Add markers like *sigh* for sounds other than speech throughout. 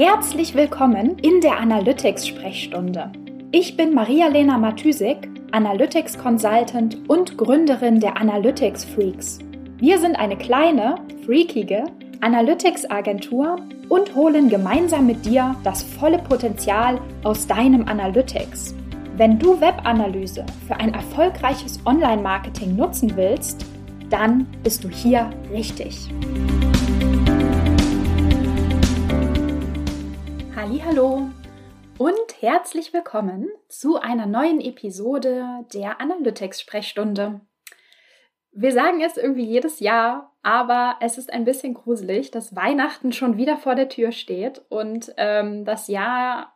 Herzlich willkommen in der Analytics-Sprechstunde. Ich bin Maria-Lena Matysik, Analytics Consultant und Gründerin der Analytics Freaks. Wir sind eine kleine, freakige Analytics-Agentur und holen gemeinsam mit dir das volle Potenzial aus deinem Analytics. Wenn du Webanalyse für ein erfolgreiches Online-Marketing nutzen willst, dann bist du hier richtig. Hallo und herzlich willkommen zu einer neuen Episode der Analytics Sprechstunde. Wir sagen es irgendwie jedes Jahr, aber es ist ein bisschen gruselig, dass Weihnachten schon wieder vor der Tür steht und ähm, das Jahr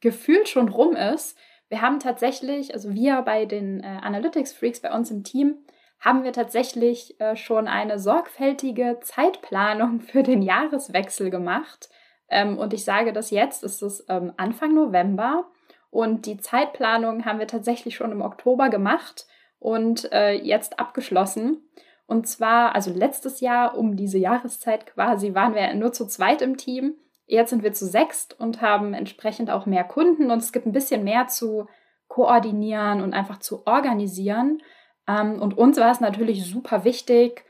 gefühlt schon rum ist. Wir haben tatsächlich, also wir bei den äh, Analytics Freaks bei uns im Team, haben wir tatsächlich äh, schon eine sorgfältige Zeitplanung für den Jahreswechsel gemacht. Ähm, und ich sage das jetzt, es ist ähm, Anfang November und die Zeitplanung haben wir tatsächlich schon im Oktober gemacht und äh, jetzt abgeschlossen. Und zwar, also letztes Jahr um diese Jahreszeit quasi, waren wir nur zu zweit im Team. Jetzt sind wir zu sechst und haben entsprechend auch mehr Kunden und es gibt ein bisschen mehr zu koordinieren und einfach zu organisieren. Ähm, und uns war es natürlich super wichtig,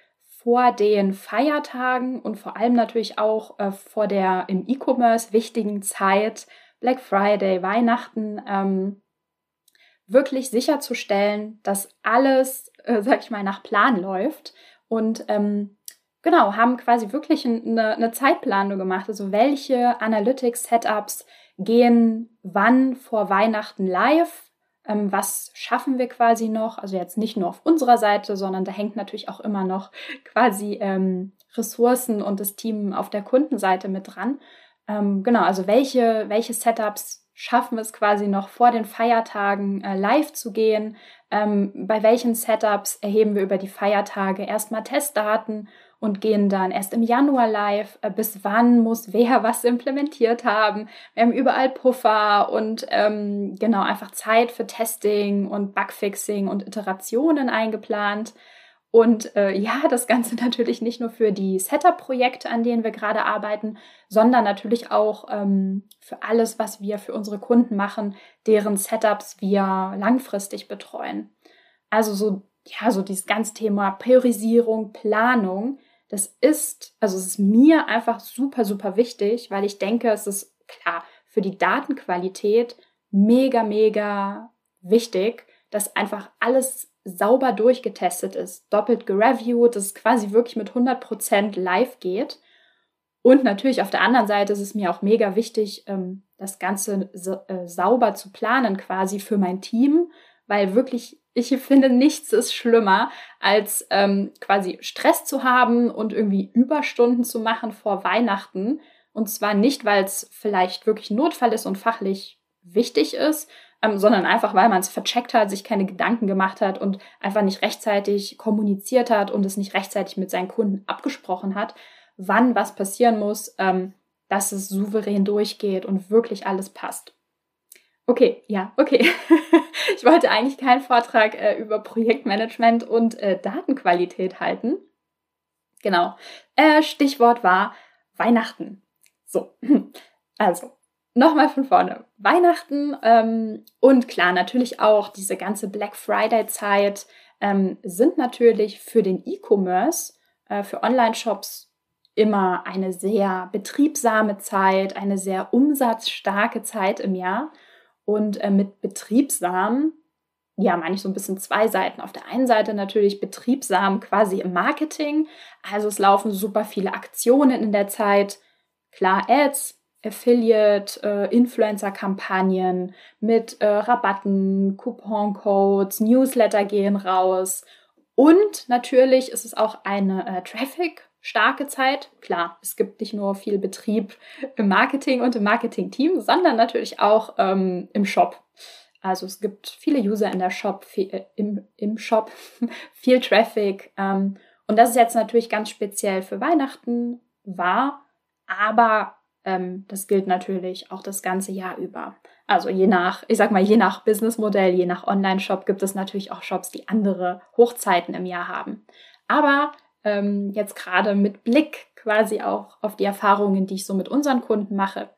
vor den Feiertagen und vor allem natürlich auch äh, vor der im E-Commerce wichtigen Zeit, Black Friday, Weihnachten, ähm, wirklich sicherzustellen, dass alles, äh, sag ich mal, nach Plan läuft. Und ähm, genau, haben quasi wirklich eine, eine Zeitplanung gemacht. Also welche Analytics-Setups gehen wann vor Weihnachten live? Ähm, was schaffen wir quasi noch, also jetzt nicht nur auf unserer Seite, sondern da hängt natürlich auch immer noch quasi ähm, Ressourcen und das Team auf der Kundenseite mit dran. Ähm, genau, also welche, welche Setups schaffen es quasi noch vor den Feiertagen äh, live zu gehen? Ähm, bei welchen Setups erheben wir über die Feiertage erstmal Testdaten und gehen dann erst im Januar live. Äh, bis wann muss wer *laughs* was implementiert haben? Wir haben überall Puffer und ähm, genau einfach Zeit für Testing und Bugfixing und Iterationen eingeplant. Und äh, ja, das Ganze *laughs* natürlich nicht nur für die Setup-Projekte, an denen wir gerade arbeiten, sondern natürlich auch ähm, für alles, was wir für unsere Kunden machen, deren Setups wir langfristig betreuen. Also so, ja, so dieses ganze Thema Priorisierung, Planung, das ist, also es ist mir einfach super, super wichtig, weil ich denke, es ist klar für die Datenqualität mega, mega wichtig, dass einfach alles sauber durchgetestet ist, doppelt gereviewt, dass es quasi wirklich mit 100% live geht. Und natürlich auf der anderen Seite ist es mir auch mega wichtig, ähm, das Ganze äh, sauber zu planen quasi für mein Team, weil wirklich ich finde, nichts ist schlimmer, als ähm, quasi Stress zu haben und irgendwie Überstunden zu machen vor Weihnachten. Und zwar nicht, weil es vielleicht wirklich Notfall ist und fachlich wichtig ist, ähm, sondern einfach, weil man es vercheckt hat, sich keine Gedanken gemacht hat und einfach nicht rechtzeitig kommuniziert hat und es nicht rechtzeitig mit seinen Kunden abgesprochen hat, wann was passieren muss, ähm, dass es souverän durchgeht und wirklich alles passt. Okay, ja, okay. *laughs* ich wollte eigentlich keinen Vortrag äh, über Projektmanagement und äh, Datenqualität halten. Genau. Äh, Stichwort war Weihnachten. So, *laughs* also nochmal von vorne. Weihnachten ähm, und klar, natürlich auch diese ganze Black Friday-Zeit ähm, sind natürlich für den E-Commerce, äh, für Online-Shops immer eine sehr betriebsame Zeit, eine sehr umsatzstarke Zeit im Jahr. Und äh, mit betriebsam, ja, meine ich so ein bisschen zwei Seiten. Auf der einen Seite natürlich betriebsam quasi im Marketing. Also es laufen super viele Aktionen in der Zeit. Klar, Ads, Affiliate, äh, Influencer-Kampagnen mit äh, Rabatten, Coupon-Codes, Newsletter gehen raus. Und natürlich ist es auch eine äh, Traffic- starke Zeit. Klar, es gibt nicht nur viel Betrieb im Marketing und im Marketing-Team, sondern natürlich auch ähm, im Shop. Also es gibt viele User in der Shop, viel, äh, im, im Shop, *laughs* viel Traffic. Ähm, und das ist jetzt natürlich ganz speziell für Weihnachten wahr, aber ähm, das gilt natürlich auch das ganze Jahr über. Also je nach, ich sag mal, je nach Businessmodell, je nach Online-Shop gibt es natürlich auch Shops, die andere Hochzeiten im Jahr haben. Aber ähm, jetzt gerade mit Blick quasi auch auf die Erfahrungen, die ich so mit unseren Kunden mache,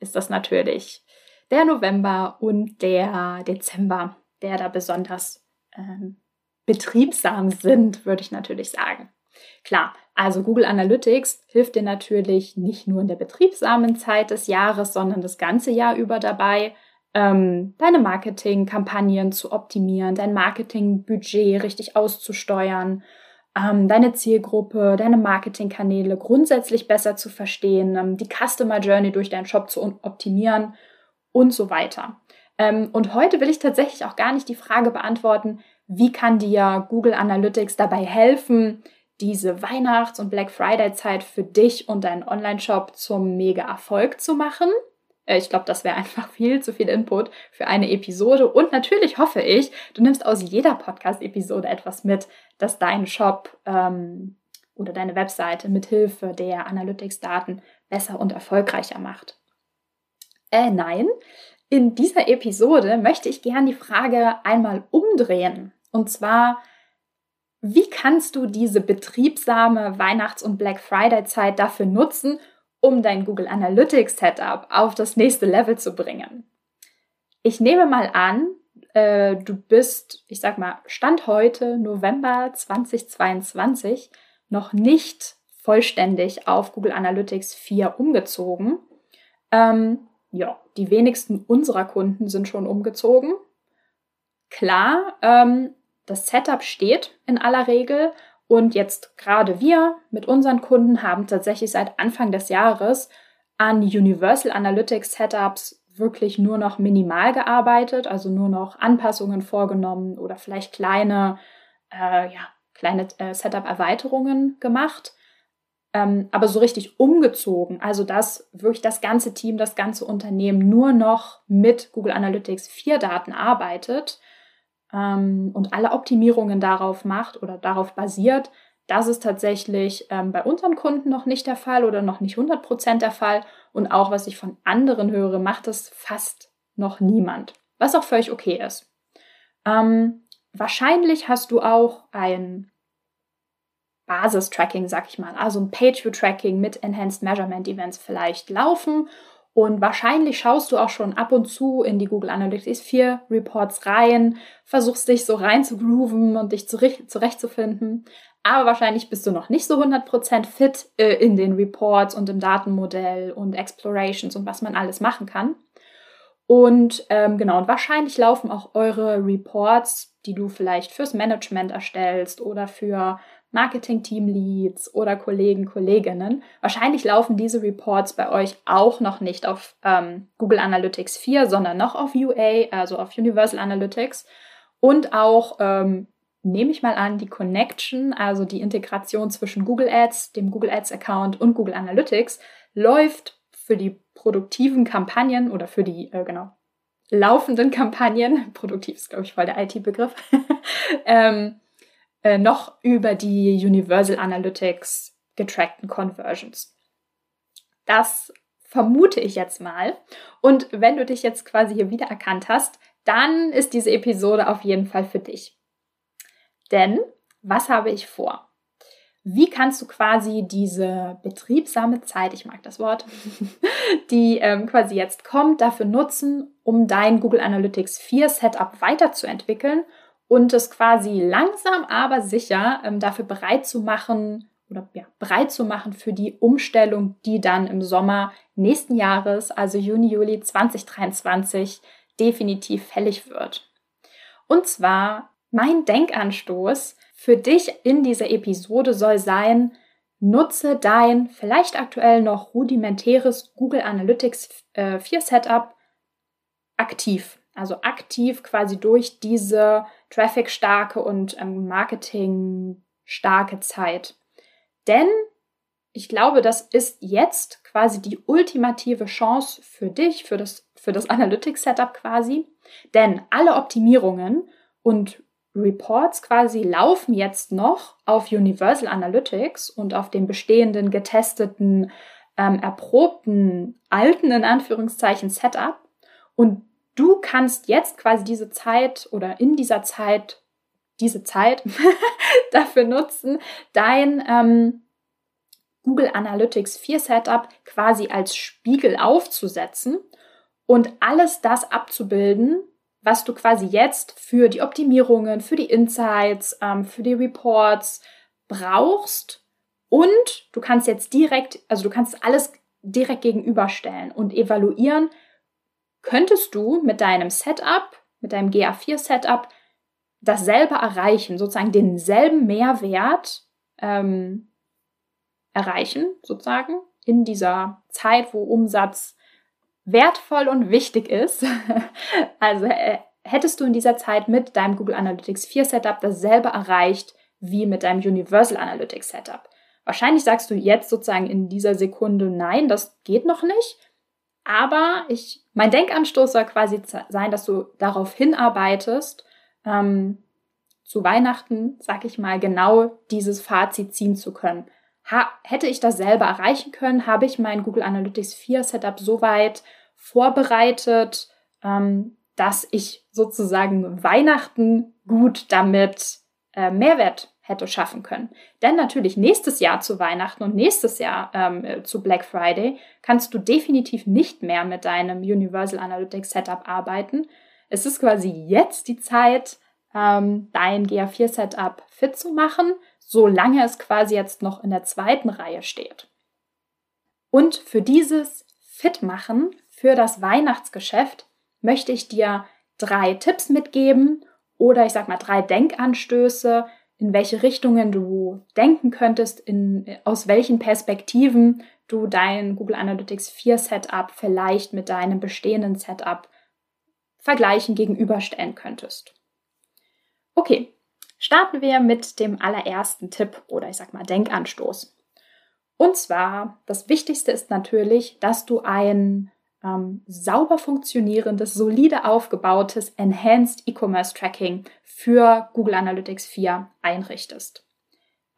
ist das natürlich der November und der Dezember, der da besonders ähm, betriebsam sind, würde ich natürlich sagen. Klar, also Google Analytics hilft dir natürlich nicht nur in der betriebsamen Zeit des Jahres, sondern das ganze Jahr über dabei, ähm, deine Marketingkampagnen zu optimieren, dein Marketingbudget richtig auszusteuern, deine Zielgruppe, deine Marketingkanäle grundsätzlich besser zu verstehen, ähm, die Customer Journey durch deinen Shop zu optimieren und so weiter. Ähm, und heute will ich tatsächlich auch gar nicht die Frage beantworten, wie kann dir Google Analytics dabei helfen, diese Weihnachts- und Black Friday-Zeit für dich und deinen Online-Shop zum Mega-Erfolg zu machen. Äh, ich glaube, das wäre *laughs* einfach viel zu viel Input für eine Episode. Und natürlich hoffe ich, du nimmst aus jeder Podcast-Episode etwas mit, das deinen Shop ähm, oder deine Webseite mit Hilfe der Analytics-Daten besser und erfolgreicher macht. Äh, nein, in dieser Episode möchte ich gern die Frage einmal umdrehen. Und zwar, wie kannst du diese betriebsame Weihnachts- und Black Friday-Zeit dafür nutzen, um dein Google Analytics Setup auf das nächste Level zu bringen? Ich nehme mal an, äh, du bist, ich sag mal, Stand heute, November 2022, noch nicht vollständig auf Google Analytics 4 umgezogen. Ähm, ja, die wenigsten unserer Kunden sind schon umgezogen. Klar, ähm, das Setup steht in aller Regel und jetzt gerade wir mit unseren Kunden haben tatsächlich seit Anfang des Jahres an Universal Analytics Setups wirklich nur noch minimal gearbeitet, also nur noch Anpassungen vorgenommen oder vielleicht kleine, äh, ja, kleine äh, Setup-Erweiterungen gemacht. Ähm, aber so richtig umgezogen, also dass wirklich das ganze Team, das ganze Unternehmen nur noch mit Google Analytics 4 Daten arbeitet, ähm, und alle Optimierungen darauf macht oder darauf basiert, das ist tatsächlich ähm, bei unseren Kunden noch nicht der Fall oder noch nicht 100% der Fall. Und auch was ich von anderen höre, macht es fast noch niemand. Was auch völlig okay ist. Ähm, wahrscheinlich hast du auch ein Basis-Tracking, sag ich mal, also ein Page-View-Tracking mit Enhanced Measurement Events vielleicht laufen und wahrscheinlich schaust du auch schon ab und zu in die Google Analytics 4 Reports rein, versuchst dich so rein zu grooven und dich zurechtzufinden. Aber wahrscheinlich bist du noch nicht so 100% fit äh, in den Reports und im Datenmodell und Explorations und was man alles machen kann. Und ähm, genau, und wahrscheinlich laufen auch eure Reports, die du vielleicht fürs Management erstellst oder für Marketing-Team-Leads oder Kollegen, Kolleginnen. Wahrscheinlich laufen diese Reports bei euch auch noch nicht auf ähm, Google Analytics 4, sondern noch auf UA, also auf Universal Analytics. Und auch, ähm, nehme ich mal an, die Connection, also die Integration zwischen Google Ads, dem Google Ads Account und Google Analytics läuft für die produktiven Kampagnen oder für die, äh, genau, laufenden Kampagnen, *laughs* produktiv ist, glaube ich, voll der IT-Begriff, *laughs* ähm, äh, noch über die Universal Analytics getrackten Conversions. Das vermute ich jetzt mal. Und wenn du dich jetzt quasi hier wiedererkannt hast, dann ist diese Episode auf jeden Fall für dich. Denn was habe ich vor? Wie kannst du quasi diese betriebsame Zeit, ich mag das Wort, *laughs* die ähm, quasi jetzt kommt, dafür nutzen, um dein Google Analytics 4 Setup weiterzuentwickeln und es quasi langsam aber sicher ähm, dafür bereit zu machen oder ja, bereit zu machen für die Umstellung, die dann im Sommer nächsten Jahres, also Juni, Juli 2023, definitiv fällig wird. Und zwar mein Denkanstoß für dich in dieser Episode soll sein, nutze dein vielleicht aktuell noch rudimentäres Google Analytics äh, 4 Setup aktiv. Also aktiv quasi durch diese traffic-starke und ähm, marketing-starke Zeit. Denn ich glaube, das ist jetzt quasi die ultimative Chance für dich, für das, für das *laughs* Analytics-Setup quasi. Denn alle Optimierungen und Reports quasi laufen jetzt noch auf Universal Analytics und auf dem bestehenden, getesteten, ähm, erprobten, alten in Anführungszeichen Setup. Und du kannst jetzt quasi diese Zeit oder in dieser Zeit, diese Zeit *laughs* dafür nutzen, dein ähm, Google Analytics 4 Setup quasi als Spiegel aufzusetzen und alles das abzubilden, was du quasi jetzt für die Optimierungen, für die Insights, ähm, für die Reports brauchst. Und du kannst jetzt direkt, also du kannst alles direkt gegenüberstellen und evaluieren, könntest du mit deinem Setup, mit deinem GA4-Setup, dasselbe erreichen, sozusagen denselben Mehrwert ähm, erreichen, sozusagen, in dieser Zeit, wo Umsatz wertvoll und wichtig ist. *laughs* also äh, hättest du in dieser Zeit mit deinem Google Analytics 4 Setup dasselbe erreicht wie mit deinem Universal Analytics Setup. Wahrscheinlich sagst du jetzt sozusagen in dieser Sekunde, nein, das geht noch nicht. Aber ich, mein Denkanstoß soll quasi sein, dass du darauf hinarbeitest, ähm, zu Weihnachten, sag ich mal, genau dieses Fazit ziehen zu können. Ha, hätte ich das selber erreichen können, habe ich mein Google Analytics 4 Setup so weit vorbereitet, ähm, dass ich sozusagen Weihnachten gut damit äh, Mehrwert hätte schaffen können. Denn natürlich nächstes Jahr zu Weihnachten und nächstes Jahr ähm, äh, zu Black Friday kannst du definitiv nicht mehr mit deinem Universal Analytics Setup arbeiten. Es ist quasi jetzt die Zeit, ähm, dein GA4 Setup fit zu machen, solange es quasi jetzt noch in der zweiten Reihe steht. Und für dieses Fitmachen für das Weihnachtsgeschäft möchte ich dir drei Tipps mitgeben oder ich sag mal drei Denkanstöße, in welche Richtungen du denken könntest, in, aus welchen Perspektiven du dein Google Analytics 4 Setup vielleicht mit deinem bestehenden Setup vergleichen, gegenüberstellen könntest. Okay, starten wir mit dem allerersten Tipp oder ich sag mal Denkanstoß. Und zwar, das Wichtigste ist natürlich, dass du ein ähm, sauber funktionierendes, solide aufgebautes Enhanced E-Commerce Tracking für Google Analytics 4 einrichtest.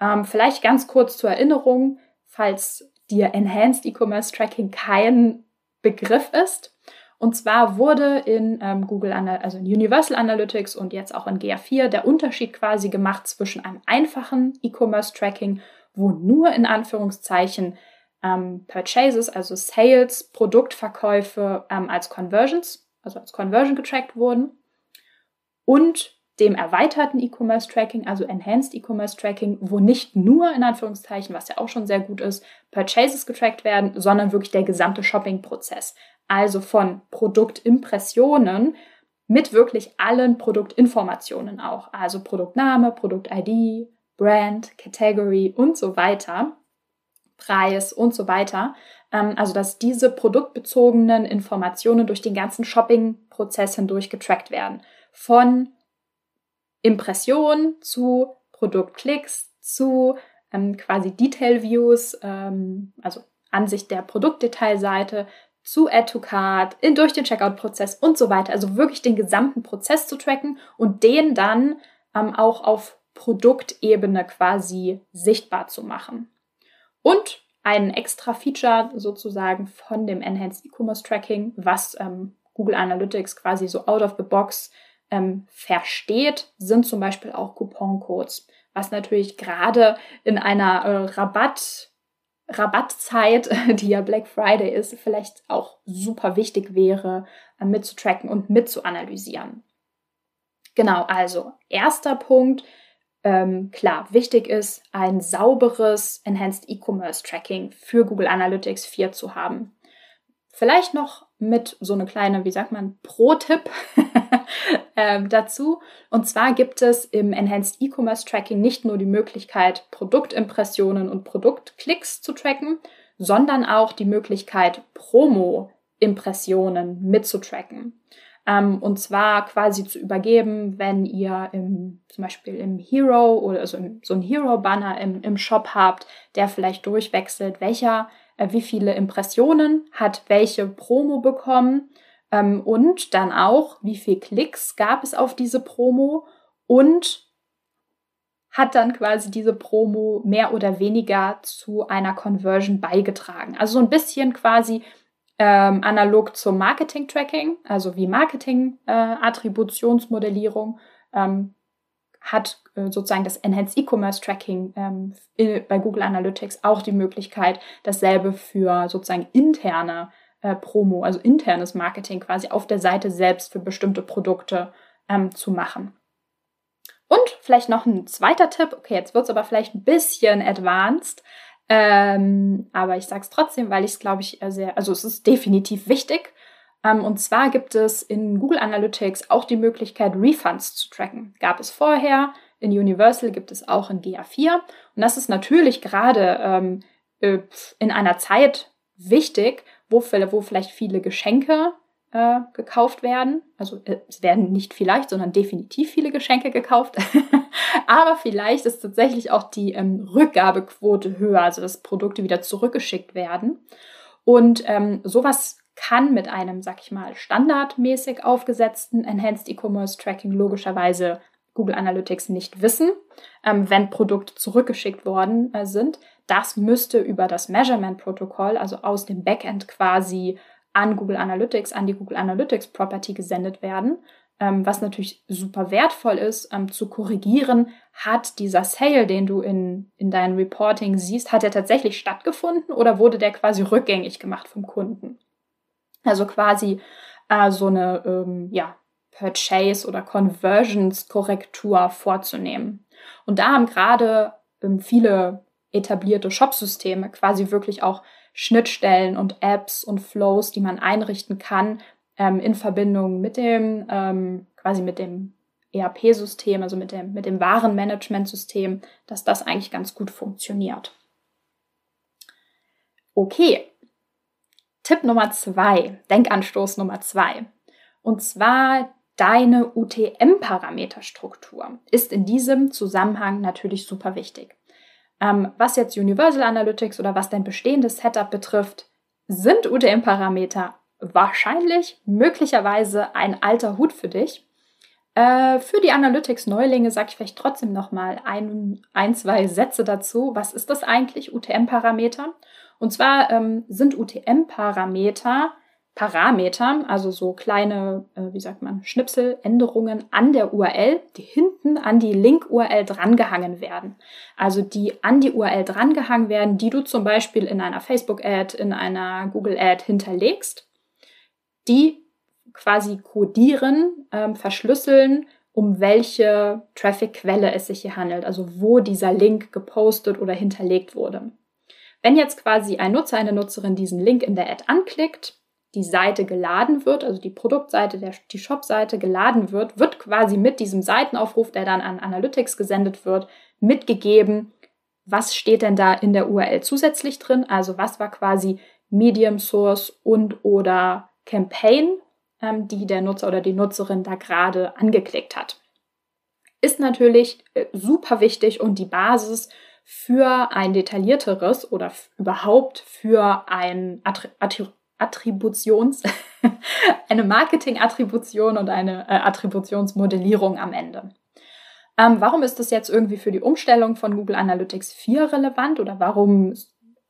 Ähm, vielleicht ganz kurz zur Erinnerung, falls dir Enhanced E-Commerce Tracking kein Begriff ist. Und zwar wurde in ähm, Google, also in Universal Analytics und jetzt auch in GA4 der Unterschied quasi gemacht zwischen einem einfachen E-Commerce Tracking, wo nur in Anführungszeichen ähm, Purchases, also Sales, Produktverkäufe ähm, als Conversions, also als Conversion getrackt wurden und dem erweiterten E-Commerce Tracking, also Enhanced E-Commerce Tracking, wo nicht nur in Anführungszeichen, was ja auch schon sehr gut ist, Purchases getrackt werden, sondern wirklich der gesamte Shopping-Prozess. Also von Produktimpressionen mit wirklich allen Produktinformationen auch, also Produktname, Produkt-ID, Brand, Category und so weiter. Preis und so weiter. Ähm, also dass diese produktbezogenen Informationen durch den ganzen Shopping-Prozess hindurch getrackt werden. Von Impression zu Produktklicks zu ähm, quasi Detail-Views, ähm, also Ansicht der Produktdetailseite, zu Add to Card, in, durch den Checkout-Prozess und so weiter. Also wirklich den gesamten Prozess zu tracken und den dann ähm, auch auf Produktebene quasi sichtbar zu machen. Und ein extra Feature sozusagen von dem Enhanced E-Commerce Tracking, was ähm, Google Analytics quasi so out of the box ähm, versteht, sind zum Beispiel auch Couponcodes, was natürlich gerade in einer äh, Rabatt Rabattzeit, *laughs* die ja Black Friday ist, vielleicht auch super wichtig wäre, äh, mitzutracken und mitzuanalysieren. Genau, also erster Punkt, ähm, klar, wichtig ist, ein sauberes Enhanced E-Commerce Tracking für Google Analytics 4 zu haben. Vielleicht noch mit so eine kleine, wie sagt man, Pro-Tipp *laughs* ähm, dazu. Und zwar gibt es im Enhanced E-Commerce Tracking nicht nur die Möglichkeit, Produktimpressionen und Produktklicks zu tracken, sondern auch die Möglichkeit, Promo-Impressionen mitzutracken. Ähm, und zwar quasi zu übergeben, wenn ihr im, zum Beispiel im Hero oder also im, so ein Hero-Banner im, im Shop habt, der vielleicht durchwechselt, welcher, äh, wie viele Impressionen hat welche Promo bekommen ähm, und dann auch, wie viele Klicks gab es auf diese Promo und hat dann quasi diese Promo mehr oder weniger zu einer Conversion beigetragen. Also so ein bisschen quasi ähm, analog zum Marketing-Tracking, also wie Marketing-Attributionsmodellierung, äh, ähm, hat äh, sozusagen das Enhanced E-Commerce Tracking ähm, bei Google Analytics auch die Möglichkeit, dasselbe für sozusagen interne äh, Promo, also internes Marketing quasi auf der Seite selbst für bestimmte Produkte ähm, zu machen. Und vielleicht noch ein zweiter Tipp. Okay, jetzt wird es aber vielleicht ein bisschen advanced. Ähm, aber ich sage es trotzdem, weil ich es, glaube ich, sehr, also es ist definitiv wichtig. Ähm, und zwar gibt es in Google Analytics auch die Möglichkeit, Refunds zu tracken. Gab es vorher, in Universal gibt es auch in GA4. Und das ist natürlich gerade ähm, äh, in einer Zeit wichtig, wo, wo vielleicht viele Geschenke äh, gekauft werden. Also äh, es werden nicht vielleicht, sondern definitiv viele Geschenke gekauft. *laughs* Aber vielleicht ist tatsächlich auch die ähm, Rückgabequote höher, also dass Produkte wieder zurückgeschickt werden. Und ähm, sowas kann mit einem, sag ich mal, standardmäßig aufgesetzten Enhanced E-Commerce Tracking logischerweise Google Analytics nicht wissen, ähm, wenn Produkte zurückgeschickt worden äh, sind. Das müsste über das Measurement-Protokoll, also aus dem Backend quasi an Google Analytics, an die Google Analytics Property gesendet werden. Ähm, was natürlich super wertvoll ist, ähm, zu korrigieren, hat dieser Sale, den du in, in deinem Reporting siehst, hat er tatsächlich stattgefunden oder wurde der quasi rückgängig gemacht vom Kunden? Also quasi äh, so eine ähm, ja, Purchase- oder Conversions-Korrektur vorzunehmen. Und da haben gerade ähm, viele etablierte Shopsysteme quasi wirklich auch Schnittstellen und Apps und Flows, die man einrichten kann, ähm, in Verbindung mit dem, ähm, quasi mit dem ERP-System, also mit dem, mit dem Warenmanagementsystem, dass das eigentlich ganz gut funktioniert. Okay. Tipp Nummer zwei, Denkanstoß Nummer zwei. Und zwar deine UTM-Parameterstruktur ist in diesem Zusammenhang natürlich super wichtig. Ähm, was jetzt Universal Analytics oder was dein bestehendes Setup betrifft, sind UTM-Parameter wahrscheinlich, möglicherweise ein alter Hut für dich. Äh, für die Analytics-Neulinge sage ich vielleicht trotzdem noch mal ein, ein, zwei Sätze dazu. Was ist das eigentlich, UTM-Parameter? Und zwar ähm, sind UTM-Parameter Parameter, also so kleine, äh, wie sagt man, Schnipseländerungen an der URL, die hinten an die Link-URL drangehangen werden. Also die an die URL drangehangen werden, die du zum Beispiel in einer Facebook-Ad, in einer Google-Ad hinterlegst, die quasi codieren, ähm, verschlüsseln, um welche Traffic-Quelle es sich hier handelt, also wo dieser Link gepostet oder hinterlegt wurde. Wenn jetzt quasi ein Nutzer, eine Nutzerin diesen Link in der Ad anklickt, die Seite geladen wird, also die Produktseite, der, die Shop-Seite geladen wird, wird quasi mit diesem Seitenaufruf, der dann an Analytics gesendet wird, mitgegeben, was steht denn da in der URL zusätzlich drin, also was war quasi Medium Source und oder Campaign, ähm, die der Nutzer oder die Nutzerin da gerade angeklickt hat. Ist natürlich äh, super wichtig und die Basis für ein detaillierteres oder überhaupt für ein Attri Attributions, *laughs* eine Marketing-Attribution und eine äh, Attributionsmodellierung am Ende. Ähm, warum ist das jetzt irgendwie für die Umstellung von Google Analytics 4 relevant oder warum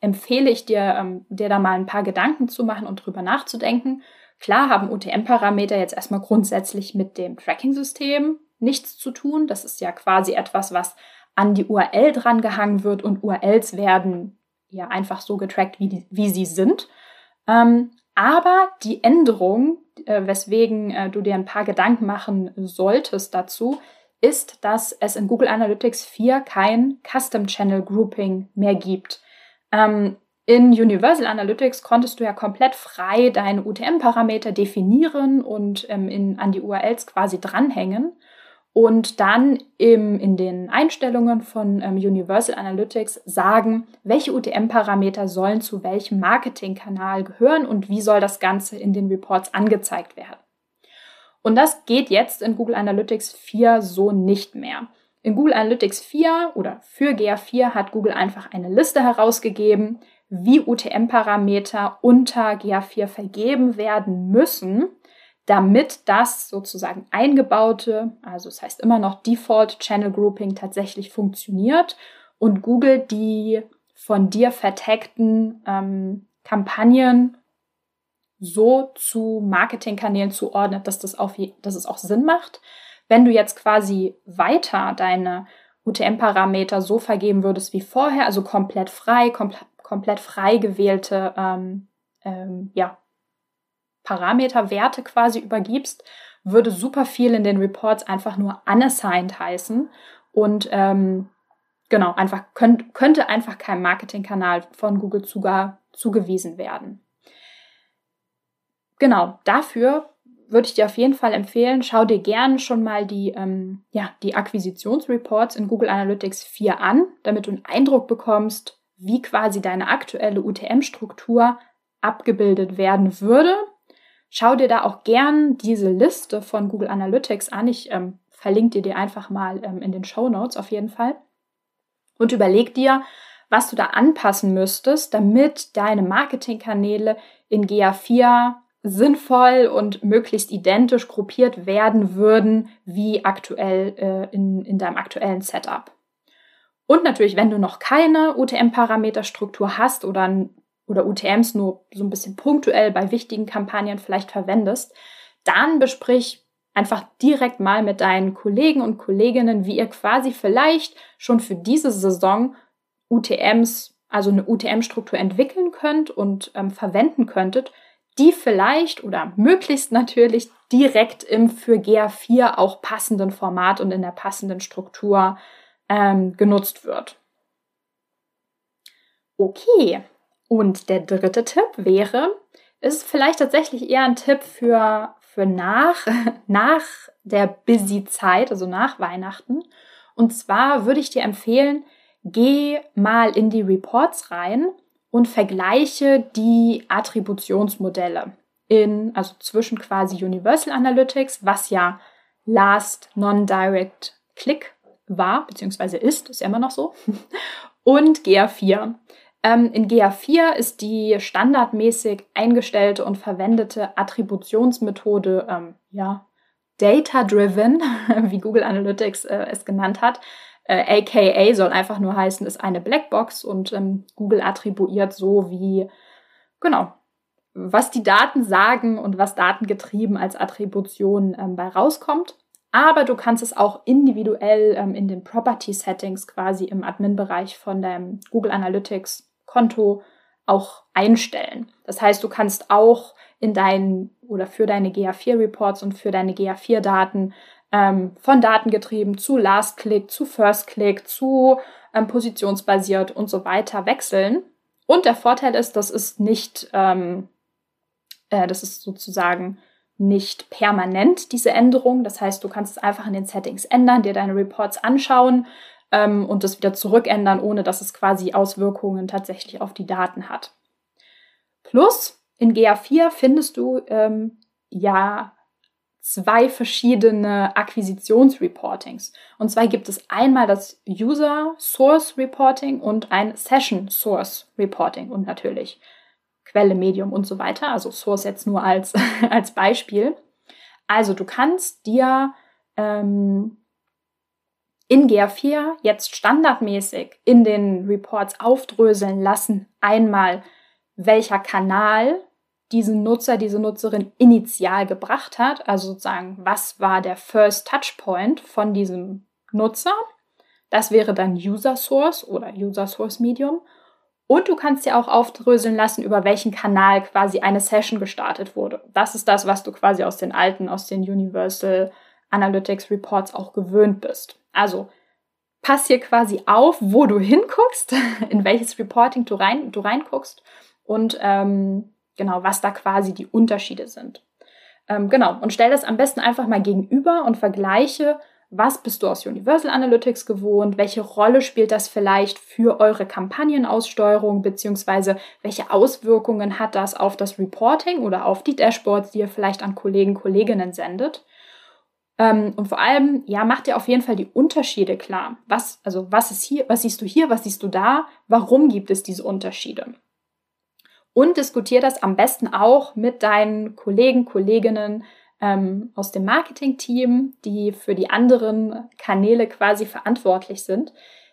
empfehle ich dir, ähm, dir da mal ein paar Gedanken zu machen und drüber nachzudenken? Klar haben UTM-Parameter jetzt erstmal grundsätzlich mit dem Tracking-System nichts zu tun. Das ist ja quasi etwas, was an die URL drangehangen wird und URLs werden ja einfach so getrackt, wie, die, wie sie sind. Ähm, aber die Änderung, äh, weswegen äh, du dir ein paar Gedanken machen solltest dazu, ist, dass es in Google Analytics 4 kein Custom Channel Grouping mehr gibt. Ähm, in Universal Analytics konntest du ja komplett frei deine UTM-Parameter definieren und ähm, in, an die URLs quasi dranhängen und dann im, in den Einstellungen von ähm, Universal Analytics sagen, welche UTM-Parameter sollen zu welchem Marketingkanal gehören und wie soll das Ganze in den Reports angezeigt werden. Und das geht jetzt in Google Analytics 4 so nicht mehr. In Google Analytics 4 oder für GA4 hat Google einfach eine Liste herausgegeben, wie UTM-Parameter unter GA4 vergeben werden müssen, damit das sozusagen eingebaute, also das heißt immer noch Default Channel Grouping tatsächlich funktioniert und Google die von dir vertagten ähm, Kampagnen so zu Marketingkanälen zuordnet, dass das auf, dass es auch Sinn macht. Wenn du jetzt quasi weiter deine UTM-Parameter so vergeben würdest wie vorher, also komplett frei, kom komplett frei gewählte ähm, ähm, ja, Parameterwerte quasi übergibst, würde super viel in den Reports einfach nur unassigned heißen und ähm, genau, einfach könnt, könnte einfach kein Marketingkanal von Google zuge zugewiesen werden. Genau, dafür würde ich dir auf jeden Fall empfehlen, schau dir gerne schon mal die, ähm, ja, die Akquisitionsreports in Google Analytics 4 an, damit du einen Eindruck bekommst, wie quasi deine aktuelle UTM-Struktur abgebildet werden würde. Schau dir da auch gern diese Liste von Google Analytics an. Ich ähm, verlinke dir die einfach mal ähm, in den Show Notes auf jeden Fall. Und überleg dir, was du da anpassen müsstest, damit deine Marketingkanäle in GA4 sinnvoll und möglichst identisch gruppiert werden würden wie aktuell äh, in, in deinem aktuellen Setup. Und natürlich, wenn du noch keine UTM-Parameterstruktur hast oder, oder UTMs nur so ein bisschen punktuell bei wichtigen Kampagnen vielleicht verwendest, dann besprich einfach direkt mal mit deinen Kollegen und Kolleginnen, wie ihr quasi vielleicht schon für diese Saison UTMs, also eine UTM-Struktur entwickeln könnt und ähm, verwenden könntet, die vielleicht oder möglichst natürlich direkt im für GA4 auch passenden Format und in der passenden Struktur ähm, genutzt wird. Okay, und der dritte Tipp wäre, ist vielleicht tatsächlich eher ein Tipp für, für nach, *laughs* nach der Busy-Zeit, also nach Weihnachten. Und zwar würde ich dir empfehlen, geh mal in die Reports rein und vergleiche die Attributionsmodelle in, also zwischen quasi Universal Analytics, was ja Last Non-Direct Click war, beziehungsweise ist, ist ja immer noch so, *laughs* und GA4. Ähm, in GA4 ist die standardmäßig eingestellte und verwendete Attributionsmethode, ähm, ja, Data-Driven, *laughs* wie Google Analytics äh, es genannt hat, äh, AKA soll einfach nur heißen, ist eine Blackbox und ähm, Google attribuiert so wie, genau, was die Daten sagen und was datengetrieben als Attribution ähm, bei rauskommt. Aber du kannst es auch individuell ähm, in den Property Settings quasi im Admin-Bereich von deinem Google Analytics Konto auch einstellen. Das heißt, du kannst auch in deinen oder für deine GA4 Reports und für deine GA4 Daten ähm, von Datengetrieben zu Last Click, zu First Click, zu ähm, positionsbasiert und so weiter wechseln. Und der Vorteil ist, das ist nicht, ähm, äh, das ist sozusagen nicht permanent, diese Änderung. Das heißt, du kannst es einfach in den Settings ändern, dir deine Reports anschauen ähm, und das wieder zurückändern, ohne dass es quasi Auswirkungen tatsächlich auf die Daten hat. Plus, in GA4 findest du ähm, ja zwei verschiedene Akquisitionsreportings. Und zwar gibt es einmal das User Source Reporting und ein Session Source Reporting und natürlich Quelle, Medium und so weiter. Also Source jetzt nur als, *laughs* als Beispiel. Also du kannst dir ähm, in GA4 jetzt standardmäßig in den Reports aufdröseln lassen. Einmal, welcher Kanal diesen Nutzer, diese Nutzerin initial gebracht hat. Also sozusagen, was war der First Touchpoint von diesem Nutzer? Das wäre dann User Source oder User Source Medium. Und du kannst ja auch aufdröseln lassen, über welchen Kanal quasi eine Session gestartet wurde. Das ist das, was du quasi aus den alten, aus den Universal Analytics Reports auch gewöhnt bist. Also pass hier quasi auf, wo du hinguckst, *laughs* in welches Reporting du, rein, du reinguckst und ähm, genau, was da quasi die Unterschiede sind. Ähm, genau, und stell das am besten einfach mal gegenüber und vergleiche, was bist du aus Universal Analytics gewohnt, welche Rolle spielt das vielleicht für eure Kampagnenaussteuerung, beziehungsweise welche Auswirkungen hat das auf das Reporting oder auf die Dashboards, die ihr vielleicht an Kollegen, Kolleginnen sendet. Ähm, und vor allem, ja, macht dir auf jeden Fall die Unterschiede klar. Was, also was ist hier, was siehst du hier, was siehst du da, warum gibt es diese Unterschiede? und diskutiere das am besten auch mit deinen Kollegen, Kolleginnen ähm, aus dem Marketing-Team, die für die anderen Kanäle quasi verantwortlich sind.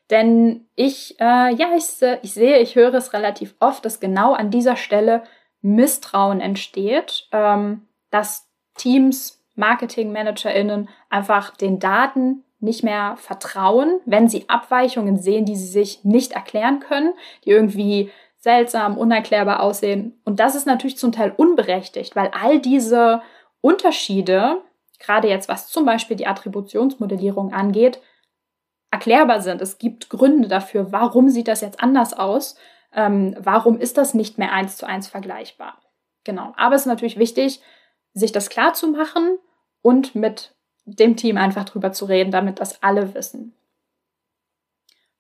Denn ich, äh, ja, ich, ich sehe, ich höre es relativ oft, dass genau an dieser Stelle Misstrauen entsteht, ähm, dass Teams Marketing-ManagerInnen einfach den Daten nicht mehr vertrauen, wenn sie Abweichungen sehen, die sie sich nicht erklären können, die irgendwie seltsam, unerklärbar aussehen. Und das ist natürlich zum Teil unberechtigt, weil all diese Unterschiede, gerade jetzt was zum Beispiel die Attributionsmodellierung angeht, erklärbar sind. Es gibt Gründe dafür, warum sieht das jetzt anders aus, ähm, warum ist das nicht mehr eins zu eins vergleichbar. Genau. Aber es ist natürlich wichtig, sich das klar zu machen und mit dem Team einfach drüber zu reden, damit das alle wissen.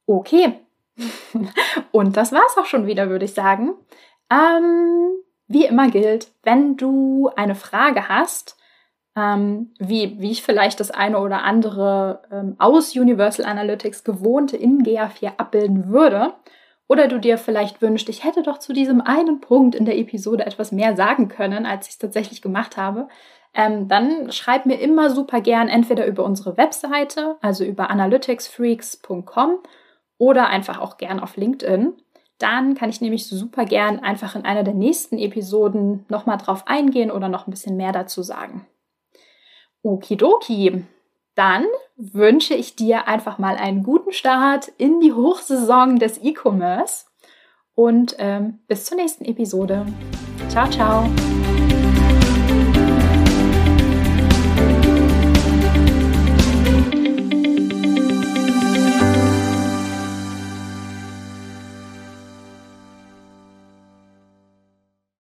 Okay. *laughs* und das war's auch schon wieder, würde ich sagen. Ähm, wie immer gilt, wenn du eine Frage hast, ähm, wie, wie ich vielleicht das eine oder andere ähm, aus Universal Analytics gewohnte in GA4 abbilden würde, oder du dir vielleicht wünschst, ich hätte doch zu diesem einen Punkt in der Episode etwas mehr sagen können, als ich es tatsächlich gemacht habe, ähm, dann schreib mir immer super gern entweder über unsere Webseite, also über analyticsfreaks.com oder einfach auch gern auf LinkedIn. Dann kann ich nämlich super gern einfach in einer der nächsten Episoden nochmal drauf eingehen oder noch ein bisschen mehr dazu sagen. Okidoki. Dann wünsche ich dir einfach mal einen guten Start in die Hochsaison des E-Commerce und ähm, bis zur nächsten Episode. Ciao, ciao.